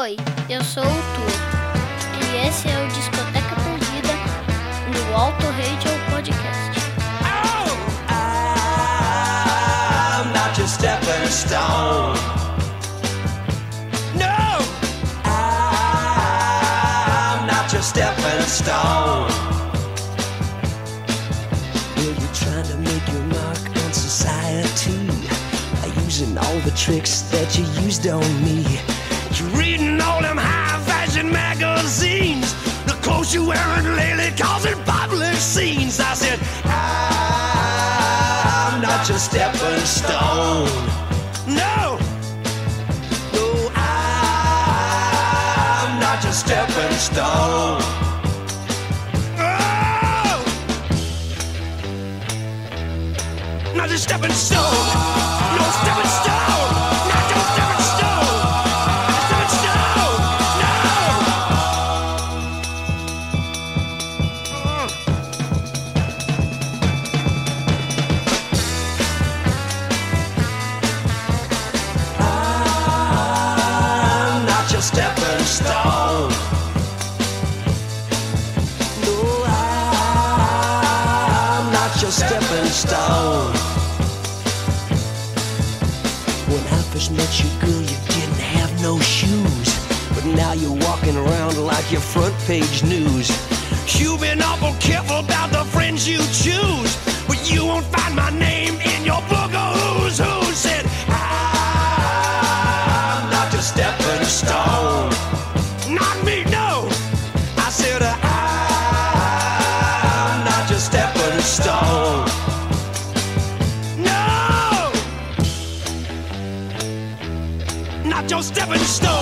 Oi, eu sou o Tu e esse é o Discoteca Perdida no Alto Radio Podcast. Oh, I'm not your stepping stone. No, I'm not your stepping stone. Well, you're trying to make your mark on society by using all the tricks that you used on me. You wearing lately causing public scenes. I said, I'm not your stepping stone. No, no, I'm not your stepping stone. Oh! Not your stepping stone. No stepping stone. Page news. You've been awful careful about the friends you choose, but you won't find my name in your book of who's who said I'm not your stepping stone. Not me, no. I said I'm not your stepping stone. No, not your stepping stone.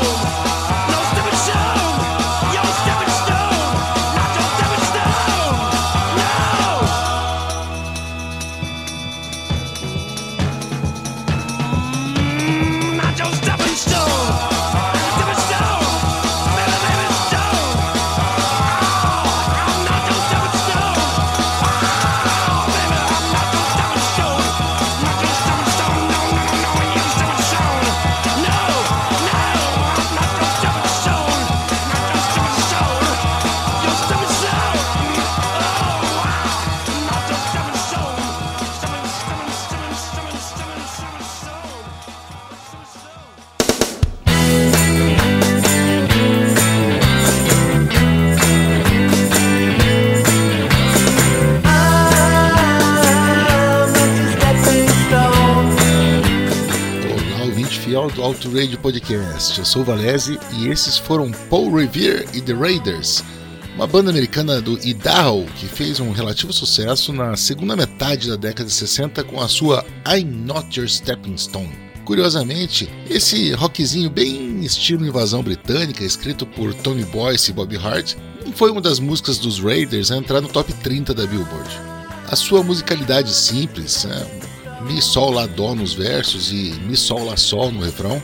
Auto Radio Podcast. Eu sou o Valese e esses foram Paul Revere e The Raiders, uma banda americana do Idaho que fez um relativo sucesso na segunda metade da década de 60 com a sua I'm Not Your Stepping Stone. Curiosamente, esse rockzinho bem estilo invasão britânica, escrito por Tommy Boyce e Bobby Hart, não foi uma das músicas dos Raiders a entrar no top 30 da Billboard. A sua musicalidade simples, né, Mi, Sol, Lá, Dó nos versos e Mi, Sol, Lá, Sol no refrão.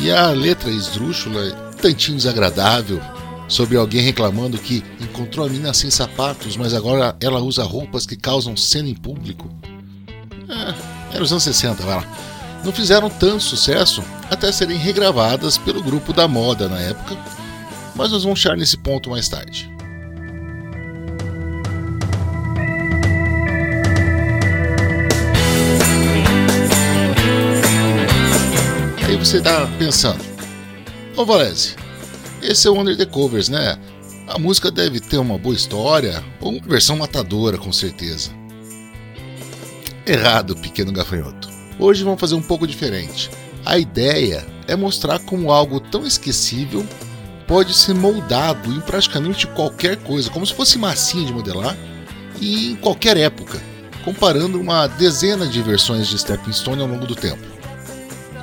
E a letra esdrúxula, tantinho desagradável, sobre alguém reclamando que encontrou a mina sem sapatos, mas agora ela usa roupas que causam cena em público. Ah, era os anos 60, vai lá. Não fizeram tanto sucesso até serem regravadas pelo grupo da moda na época, mas nós vamos chegar nesse ponto mais tarde. Você tá pensando, ô Valese, esse é o Under the Covers, né? A música deve ter uma boa história, ou uma versão matadora, com certeza. Errado, pequeno gafanhoto. Hoje vamos fazer um pouco diferente. A ideia é mostrar como algo tão esquecível pode ser moldado em praticamente qualquer coisa, como se fosse massinha de modelar, e em qualquer época, comparando uma dezena de versões de Stepping Stone ao longo do tempo.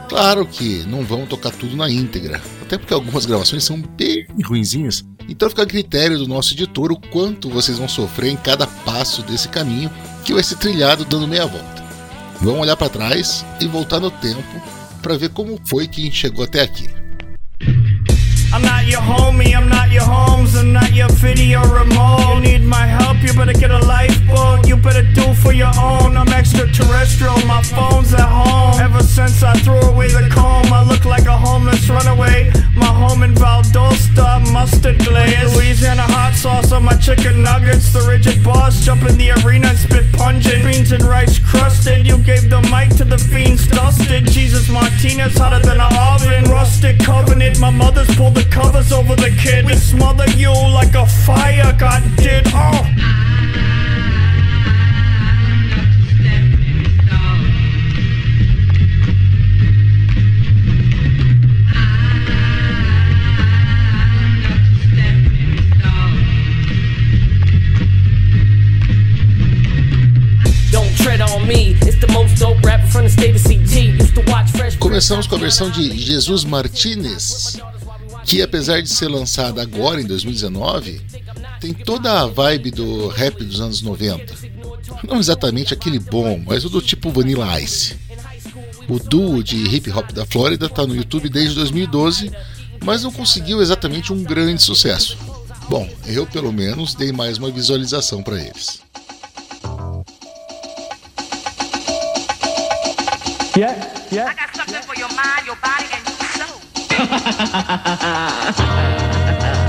Claro que não vão tocar tudo na íntegra, até porque algumas gravações são bem ruinzinhas, então fica a critério do nosso editor o quanto vocês vão sofrer em cada passo desse caminho que vai ser trilhado dando meia volta. Vamos olhar para trás e voltar no tempo para ver como foi que a gente chegou até aqui. I'm not your homie, I'm not your Holmes, I'm not your video remote. You need my help, you better get a lifeboat, you better do for your own. I'm extraterrestrial, my phone's at home. Ever since I threw away the comb, I look like a homeless runaway. My home in Valdosta, mustard glaze. Louisiana hot sauce on my chicken nuggets. The rigid boss jump in the arena and spit pungent. Beans and rice crusted, you gave the mic to the fiends dusted. Jesus Martinez hotter than an oven. Rustic covenant, my mother's pulled the covers over the kid. We smother you like a fire got did. Oh. Don't tread on me. It's the most dope rapper from the state of CT. Used to watch Fresh. Começamos com a versão de Jesus Martinez, que apesar de ser lançada agora em 2019, tem toda a vibe do rap dos anos 90. Não exatamente aquele bom, mas o do tipo Vanilla Ice. O duo de hip hop da Flórida está no YouTube desde 2012, mas não conseguiu exatamente um grande sucesso. Bom, eu pelo menos dei mais uma visualização para eles. Yeah, yeah. I got something for your mind, your body, and ハハハハハ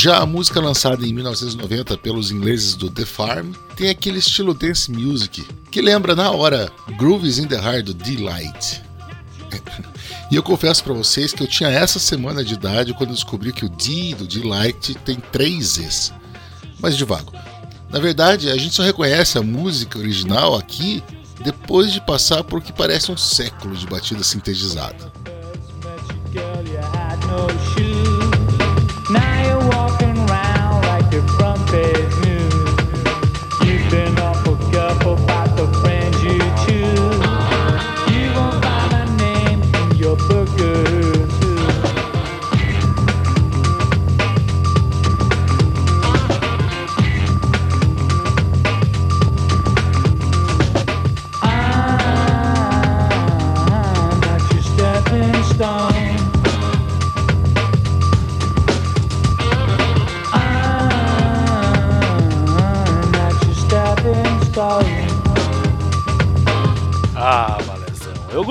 Já a música lançada em 1990 pelos ingleses do The Farm tem aquele estilo dance music que lembra na hora Grooves in the Heart do Delight. E eu confesso para vocês que eu tinha essa semana de idade quando descobri que o D do Delight tem três Zs. Mas devago. Na verdade, a gente só reconhece a música original aqui depois de passar por o que parece um século de batida sintetizada.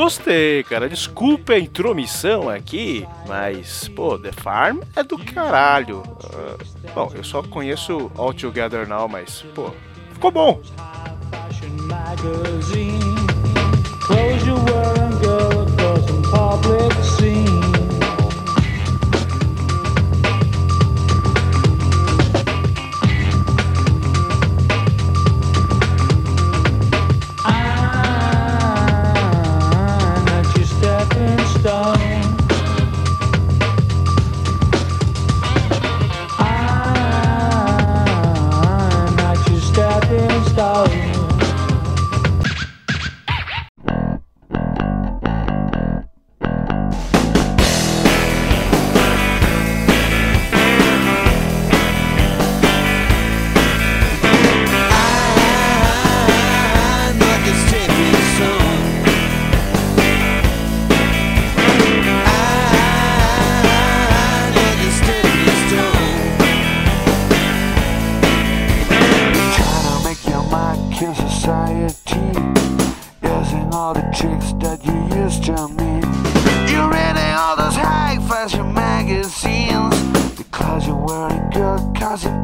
Gostei, cara. Desculpa a intromissão aqui, mas, pô, The Farm é do caralho. Ah, bom, eu só conheço All Together Now, mas, pô, ficou bom. Clothes you're wearing, girl, across public scene.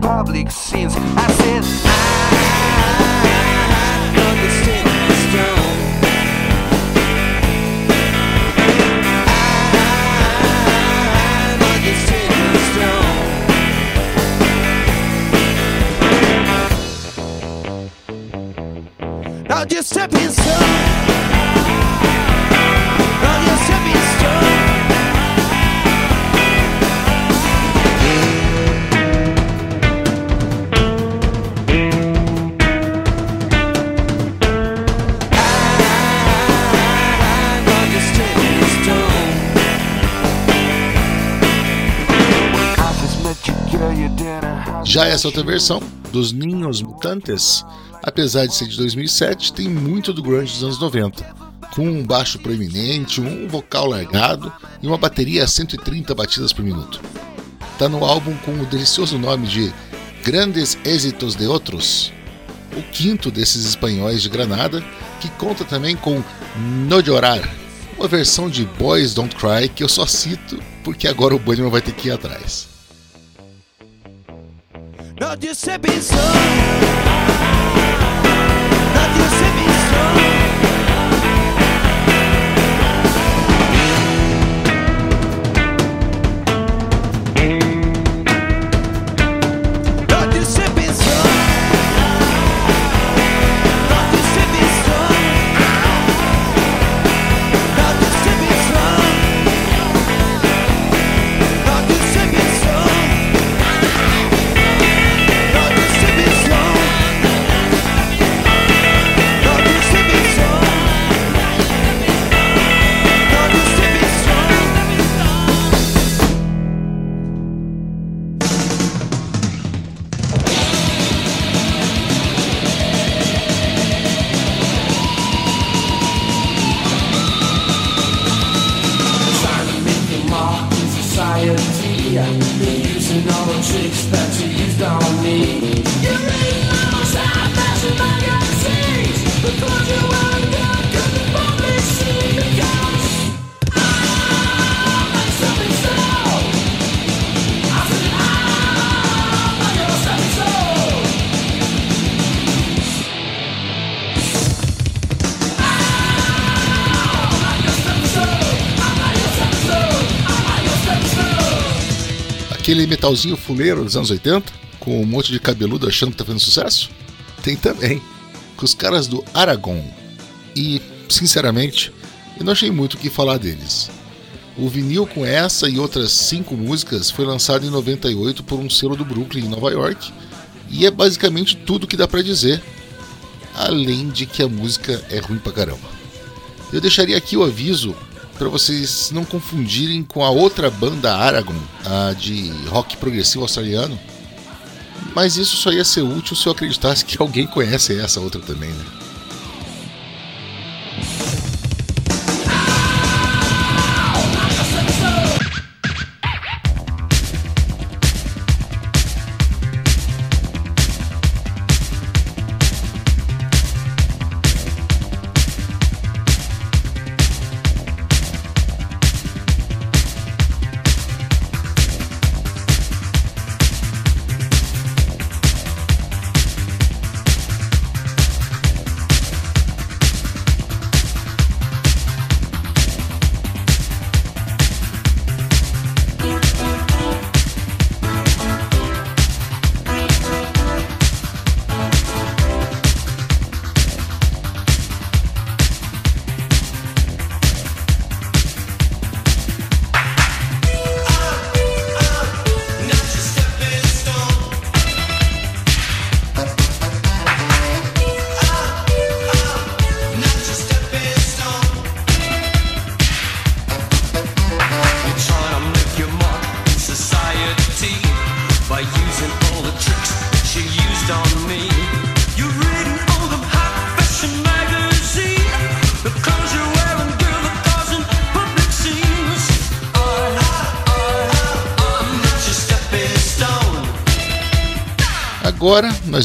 Public scenes. I said I'm essa outra versão, dos Ninhos Mutantes, apesar de ser de 2007, tem muito do grunge dos anos 90, com um baixo proeminente, um vocal largado e uma bateria a 130 batidas por minuto. Tá no álbum com o delicioso nome de Grandes Êxitos de Outros, o quinto desses espanhóis de Granada, que conta também com No Llorar, uma versão de Boys Don't Cry que eu só cito porque agora o Bunnyman vai ter que ir atrás não de ser. Aquele metalzinho fuleiro dos anos 80, com um monte de cabeludo achando que tá fazendo sucesso? Tem também, com os caras do Aragon. E, sinceramente, eu não achei muito o que falar deles. O vinil com essa e outras cinco músicas foi lançado em 98 por um selo do Brooklyn, em Nova York, e é basicamente tudo que dá pra dizer, além de que a música é ruim pra caramba. Eu deixaria aqui o aviso para vocês não confundirem com a outra banda Aragon, a de rock progressivo australiano. Mas isso só ia ser útil se eu acreditasse que alguém conhece essa outra também, né?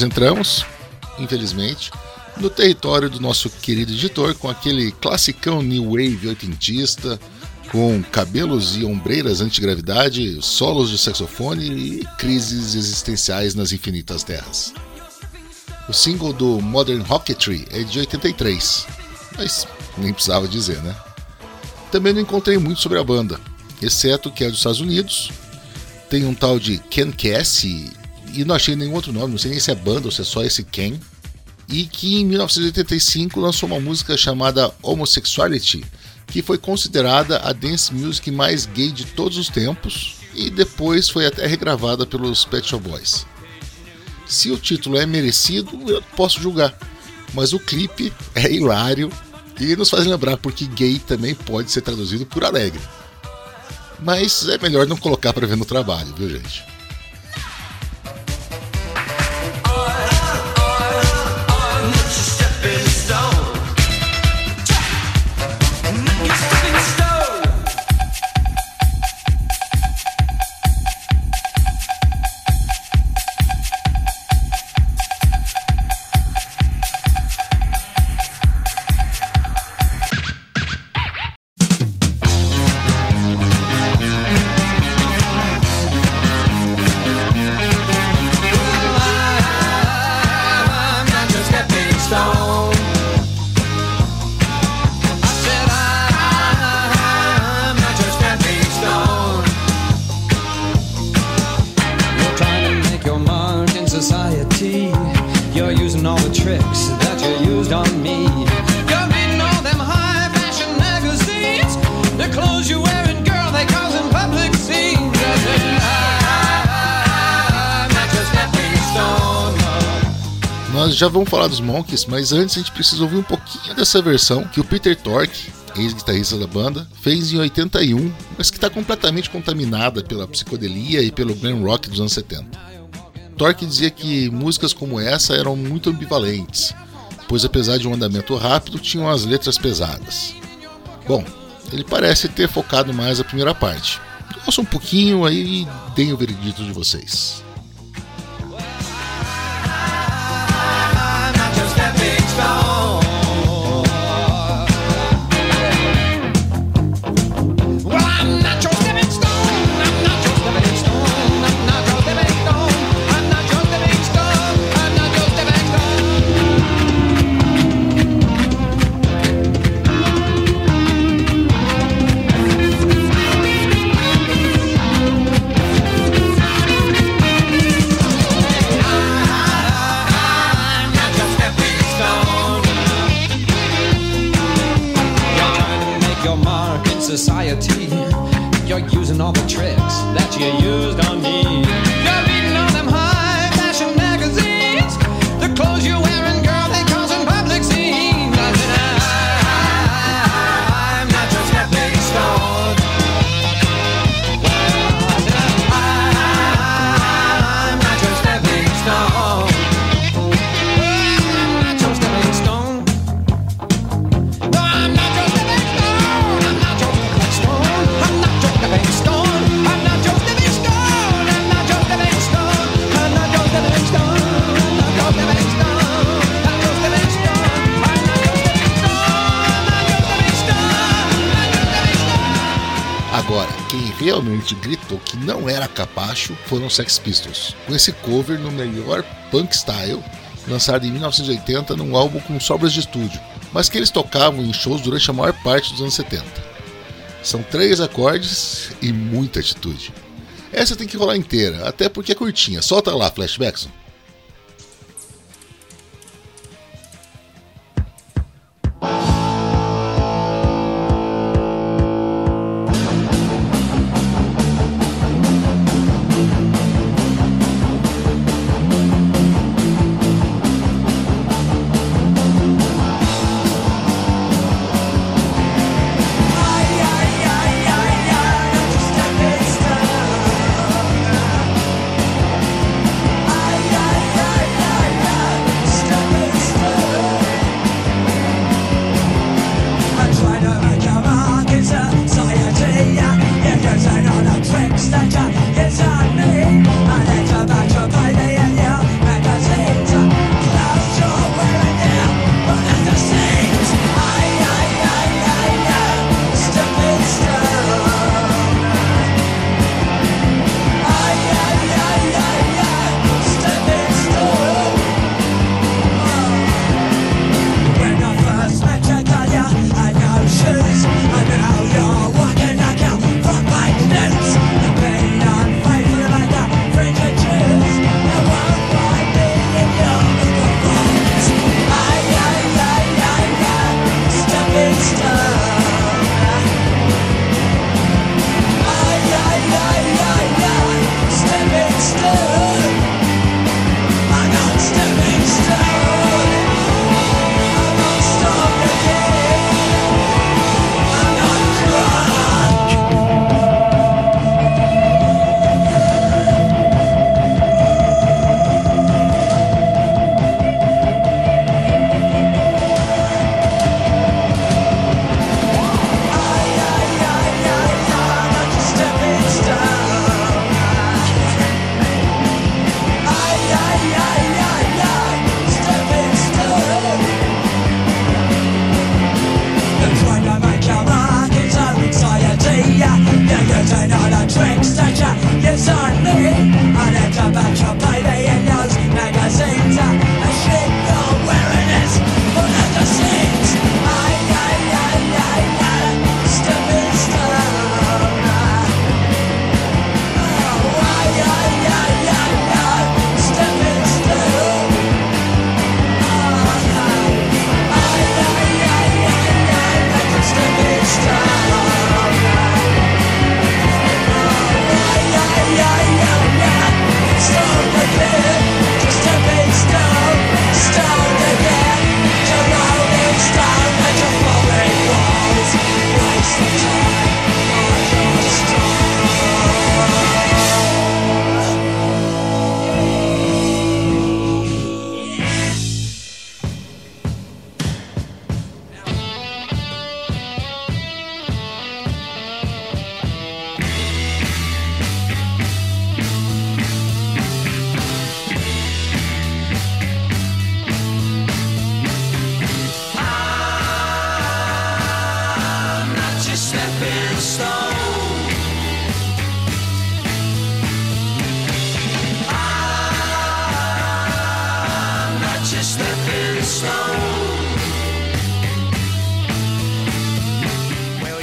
Nós entramos, infelizmente, no território do nosso querido editor com aquele classicão new wave oitentista, com cabelos e ombreiras antigravidade, solos de saxofone e crises existenciais nas infinitas terras. O single do Modern Rocketry é de 83, mas nem precisava dizer, né? Também não encontrei muito sobre a banda, exceto que é dos Estados Unidos, tem um tal de Ken Cassie e não achei nenhum outro nome, não sei nem se é banda ou se é só esse Ken. E que em 1985 lançou uma música chamada Homosexuality, que foi considerada a dance music mais gay de todos os tempos e depois foi até regravada pelos Pet Shop Boys. Se o título é merecido, eu posso julgar, mas o clipe é hilário e nos faz lembrar porque gay também pode ser traduzido por alegre. Mas é melhor não colocar para ver no trabalho, viu gente? Já vamos falar dos Monkeys, mas antes a gente precisa ouvir um pouquinho dessa versão que o Peter Tork, ex-guitarrista da banda, fez em 81, mas que está completamente contaminada pela psicodelia e pelo glam rock dos anos 70. Tork dizia que músicas como essa eram muito ambivalentes, pois apesar de um andamento rápido, tinham as letras pesadas. Bom, ele parece ter focado mais a primeira parte. Ouça um pouquinho aí e deem o veredito de vocês. Stepping realmente gritou que não era capacho foram Sex Pistols, com esse cover no melhor punk style, lançado em 1980 num álbum com sobras de estúdio, mas que eles tocavam em shows durante a maior parte dos anos 70. São três acordes e muita atitude. Essa tem que rolar inteira, até porque é curtinha. Solta lá, Flashbackson.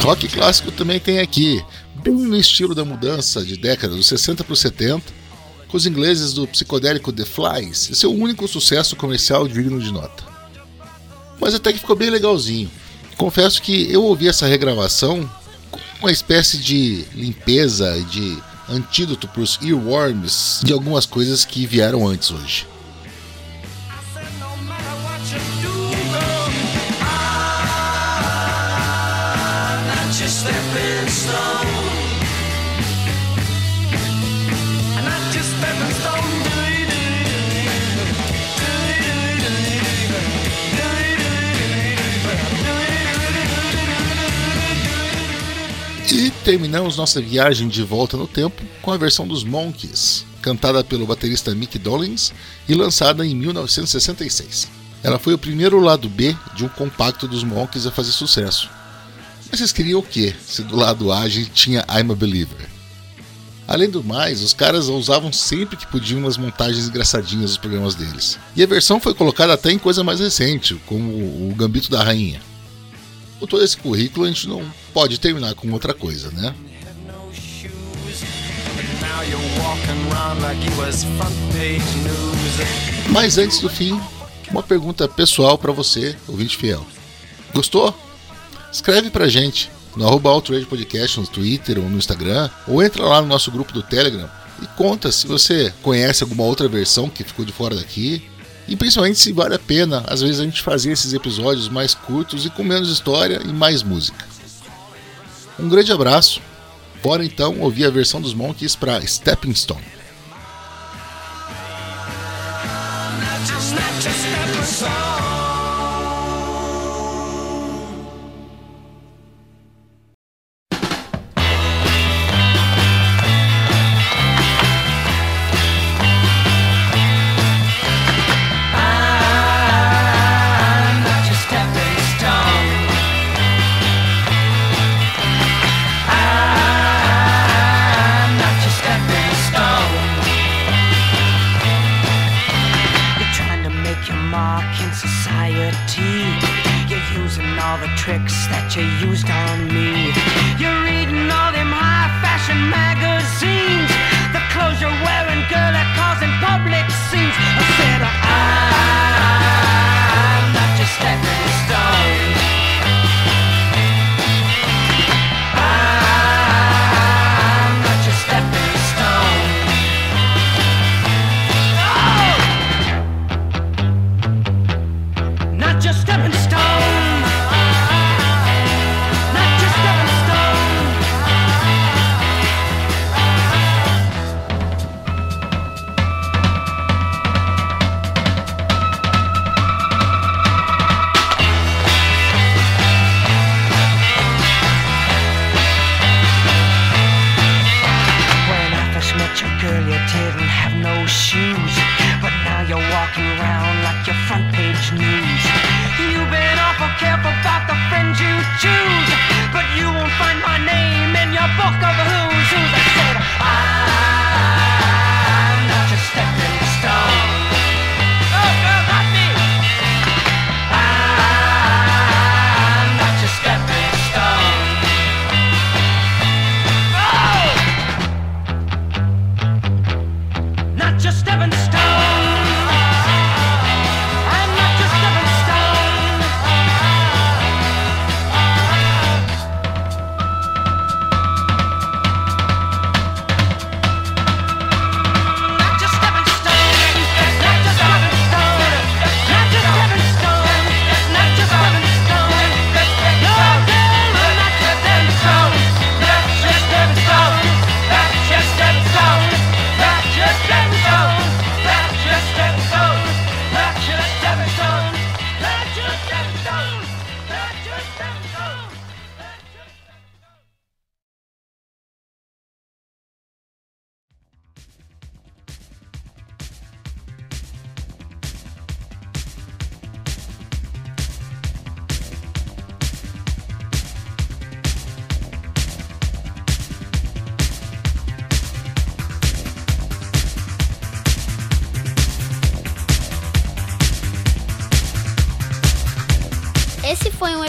Rock clássico também tem aqui, bem no estilo da mudança de década dos 60 para os 70, com os ingleses do psicodélico The Flies, seu único sucesso comercial digno de nota. Mas até que ficou bem legalzinho. Confesso que eu ouvi essa regravação com uma espécie de limpeza e de antídoto para os earworms de algumas coisas que vieram antes hoje. Terminamos nossa viagem de volta no tempo com a versão dos Monkeys, cantada pelo baterista Mick Dolenz e lançada em 1966. Ela foi o primeiro lado B de um compacto dos Monkeys a fazer sucesso. Mas vocês queriam o quê se do lado A a gente tinha I'm a Believer? Além do mais, os caras usavam sempre que podiam nas montagens engraçadinhas dos programas deles. E a versão foi colocada até em coisa mais recente, como o Gambito da Rainha. Com todo esse currículo, a gente não pode terminar com outra coisa, né? Mas antes do fim, uma pergunta pessoal para você, ouvinte fiel. Gostou? Escreve pra gente no arroba Outrage Podcast no Twitter ou no Instagram, ou entra lá no nosso grupo do Telegram e conta se você conhece alguma outra versão que ficou de fora daqui, e principalmente se vale a pena, às vezes, a gente fazer esses episódios mais curtos e com menos história e mais música. Um grande abraço. Bora então ouvir a versão dos Monkeys para Stepping Stone.